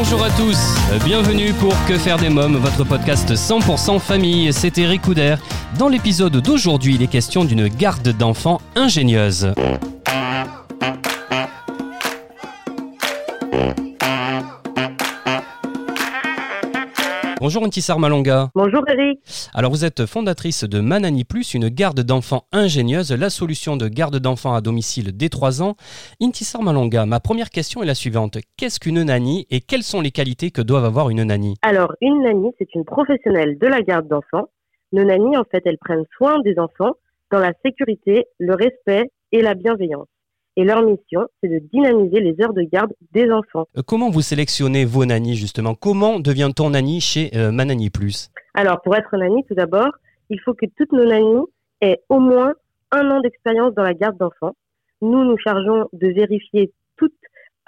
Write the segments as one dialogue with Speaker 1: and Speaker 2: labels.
Speaker 1: Bonjour à tous, bienvenue pour Que faire des mômes, votre podcast 100% famille, Eric Couder. Dans l'épisode d'aujourd'hui, il est question d'une garde d'enfants ingénieuse. Bonjour Intissar Malonga.
Speaker 2: Bonjour Eric.
Speaker 1: Alors vous êtes fondatrice de Manani Plus, une garde d'enfants ingénieuse, la solution de garde d'enfants à domicile dès 3 ans. Intissar Malonga, ma première question est la suivante. Qu'est-ce qu'une nanny et quelles sont les qualités que doivent avoir une nanny
Speaker 2: Alors, une nanny, c'est une professionnelle de la garde d'enfants. Nos nannies, en fait, elles prennent soin des enfants dans la sécurité, le respect et la bienveillance. Et leur mission, c'est de dynamiser les heures de garde des enfants.
Speaker 1: Euh, Comment vous sélectionnez vos nannies justement? Comment devient-on nanny chez euh, Manani Plus?
Speaker 2: Alors, pour être nanny, tout d'abord, il faut que toutes nos nannies aient au moins un an d'expérience dans la garde d'enfants. Nous, nous chargeons de vérifier toutes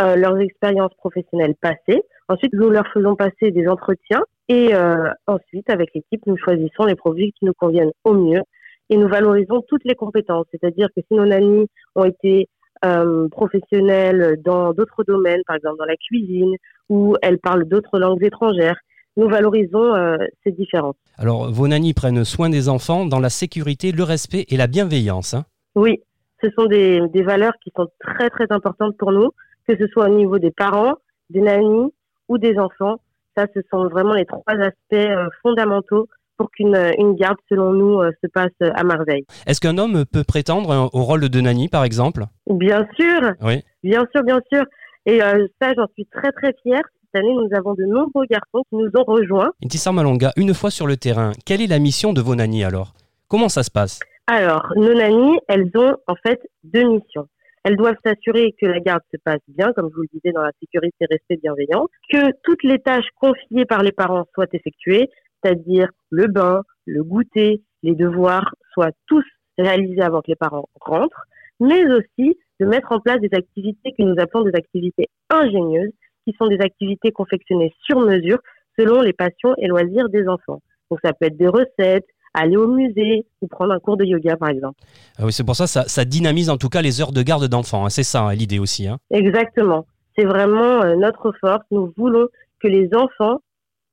Speaker 2: euh, leurs expériences professionnelles passées. Ensuite, nous leur faisons passer des entretiens et euh, ensuite, avec l'équipe, nous choisissons les produits qui nous conviennent au mieux et nous valorisons toutes les compétences. C'est-à-dire que si nos nannies ont été euh, professionnelles dans d'autres domaines, par exemple dans la cuisine, ou elles parlent d'autres langues étrangères, nous valorisons euh, ces différences.
Speaker 1: Alors vos nannies prennent soin des enfants dans la sécurité, le respect et la bienveillance. hein.
Speaker 2: Oui, ce sont des, des valeurs qui sont très très importantes pour nous, que ce soit au niveau des parents, des nannies ou des enfants. Ça, ce sont vraiment les trois aspects euh, fondamentaux pour qu'une une garde, selon nous, euh, se passe à merveille.
Speaker 1: Est-ce qu'un homme peut prétendre au rôle de nanny par exemple?
Speaker 2: Bien sûr,
Speaker 1: Oui.
Speaker 2: bien sûr, bien sûr. Et euh, ça, j'en suis très très fière. Cette année, nous avons de nombreux garçons qui nous ont rejoints.
Speaker 1: Intissar Malonga, une fois sur le terrain, quelle est la mission de vos nannies alors? Comment ça se passe?
Speaker 2: Alors, nos nannies, elles ont en fait deux missions. Elles doivent s'assurer que la garde se passe bien, comme je vous le disais, dans la sécurité, respect, bienveillance, que toutes les tâches confiées par les parents soient effectuées, c'est-à-dire le bain, le goûter, les devoirs soient tous réalisés avant que les parents rentrent, mais aussi de mettre en place des activités que nous appelons des activités ingénieuses, qui sont des activités confectionnées sur mesure selon les passions et loisirs des enfants. Donc ça peut être des recettes, aller au musée ou prendre un cours de yoga par exemple.
Speaker 1: Ah oui, C'est pour ça ça, ça dynamise en tout cas les heures de garde d'enfants. hein. C'est ça hein, l'idée aussi. hein.
Speaker 2: Exactement. C'est vraiment euh, notre force. Nous voulons que les enfants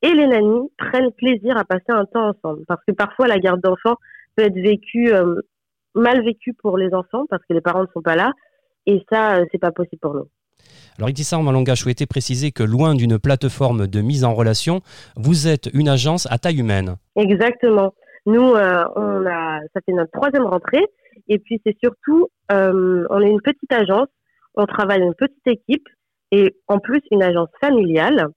Speaker 2: et les nannies prennent plaisir à passer un temps ensemble. Parce que parfois, la garde d'enfants peut être vécue, euh, mal vécue pour les enfants parce que les parents ne sont pas là. Et ça, euh, c'est pas possible pour nous.
Speaker 1: Alors Intissar Malonga, je souhaitais préciser que loin d'une plateforme de mise en relation, vous êtes une agence à taille humaine.
Speaker 2: Exactement. Nous, euh, on a, ça fait notre troisième rentrée. Et puis, c'est surtout, euh, on est une petite agence. On travaille une petite équipe et en plus une agence familiale.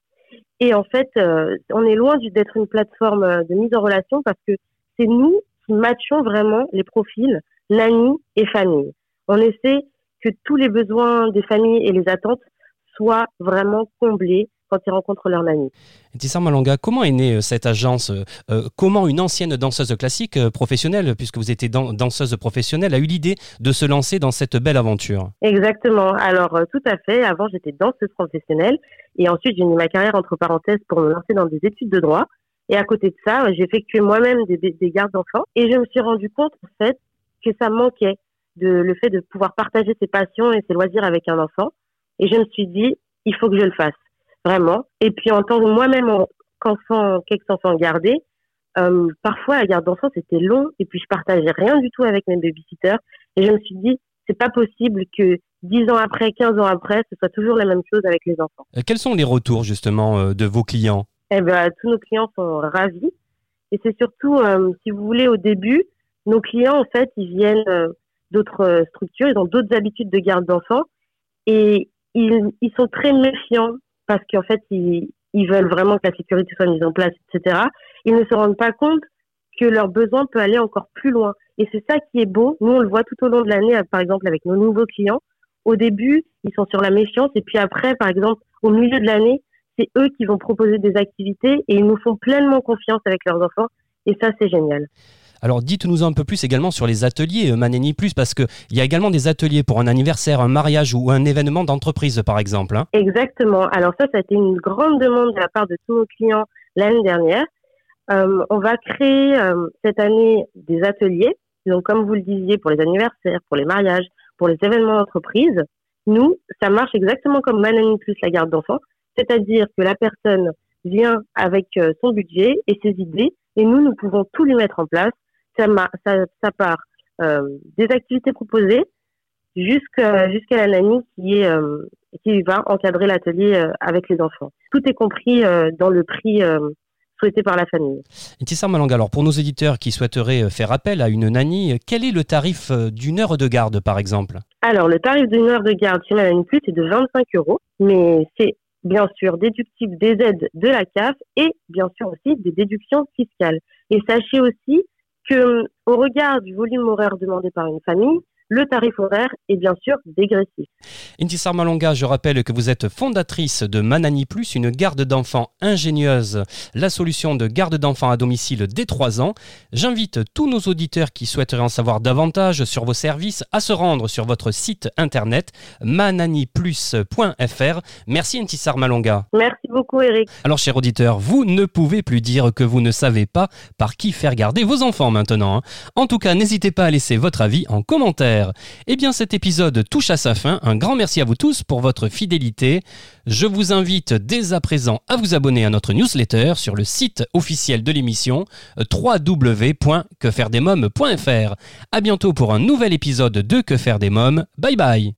Speaker 2: Et en fait, euh, on est loin d'être une plateforme euh, de mise en relation parce que c'est nous qui matchons vraiment les profils nanny et famille. On essaie que tous les besoins des familles et les attentes soient vraiment comblés quand ils rencontrent leur nanny.
Speaker 1: Intissar Malonga, comment est née euh, cette agence euh, Comment une ancienne danseuse classique professionnelle, puisque vous étiez dan- danseuse professionnelle, a eu l'idée de se lancer dans cette belle aventure?
Speaker 2: Exactement. Alors, tout à fait. Avant, j'étais danseuse professionnelle. Et ensuite, j'ai mis ma carrière entre parenthèses pour me lancer dans des études de droit. Et à côté de ça, euh, j'ai effectué moi-même des, des, des gardes d'enfants. Et je me suis rendu compte, en fait, que ça manquait de le fait de pouvoir partager ses passions et ses loisirs avec un enfant. Et je me suis dit, il faut que je le fasse. Vraiment. Et puis, en tant que moi-même, en- qu'enfant, qu'ex-enfant gardé, euh, parfois, la garde d'enfants, c'était long. Et puis, je partageais rien du tout avec mes babysitters. Et je me suis dit, c'est pas possible que 10 ans après, 15 ans après, ce soit toujours la même chose avec les enfants.
Speaker 1: Euh, Quels sont les retours justement euh, de vos clients?
Speaker 2: Eh ben, tous nos clients sont ravis. Et c'est surtout, euh, si vous voulez, au début, nos clients, en fait, ils viennent euh, d'autres euh, structures, ils ont d'autres habitudes de garde d'enfants. Et ils, ils sont très méfiants parce qu'en fait, ils, ils veulent vraiment que la sécurité soit mise en place, etc. Ils ne se rendent pas compte que leur besoin peut aller encore plus loin. Et c'est ça qui est beau. Nous, on le voit tout au long de l'année, par exemple, avec nos nouveaux clients. Au début, ils sont sur la méfiance. Et puis après, par exemple, au milieu de l'année, c'est eux qui vont proposer des activités et ils nous font pleinement confiance avec leurs enfants. Et ça, c'est génial.
Speaker 1: Alors dites-nous un peu plus également sur les ateliers euh, Maneni Plus, parce qu'il y a également des ateliers pour un anniversaire, un mariage ou un événement d'entreprise par exemple. hein.
Speaker 2: Exactement. Alors ça, ça a été une grande demande de la part de tous nos clients l'année dernière. Euh, on va créer euh, cette année des ateliers. Donc, comme vous le disiez, pour les anniversaires, pour les mariages, pour les événements d'entreprise, nous, ça marche exactement comme Manani Plus la garde d'enfants. C'est-à-dire que la personne vient avec euh, son budget et ses idées et nous, nous pouvons tout lui mettre en place. Ça, part euh, des activités proposées jusqu'à jusqu'à la nanny euh, qui va encadrer l'atelier avec les enfants. Tout est compris dans le prix souhaité par la famille.
Speaker 1: Intissar Malanga, alors pour nos éditeurs qui souhaiteraient euh, faire appel à une nanny, euh, quel est le tarif euh, d'une heure de garde par exemple?
Speaker 2: Alors, le tarif d'une heure de garde chez Manani Plus est de 25 euros, mais c'est bien sûr déductible des aides de la CAF et bien sûr aussi des déductions fiscales. Et sachez aussi que, au regard du volume horaire demandé par une famille, le tarif horaire est bien sûr dégressif.
Speaker 1: Intissar Malonga, je rappelle que vous êtes fondatrice de Manani Plus, une garde d'enfants ingénieuse, la solution de garde d'enfants à domicile dès 3 ans. J'invite tous nos auditeurs qui souhaiteraient en savoir davantage sur vos services à se rendre sur votre site internet mananiplus.fr. Merci Intissar Malonga.
Speaker 2: Merci beaucoup, Eric.
Speaker 1: Alors, chers auditeurs, vous ne pouvez plus dire que vous ne savez pas par qui faire garder vos enfants maintenant. hein. En tout cas, n'hésitez pas à laisser votre avis en commentaire. Eh bien, cet épisode touche à sa fin. Un grand merci à vous tous pour votre fidélité. Je vous invite dès à présent à vous abonner à notre newsletter sur le site officiel de l'émission www.quefairedesmoms.fr. À bientôt pour un nouvel épisode de Que faire des mômes. Bye bye.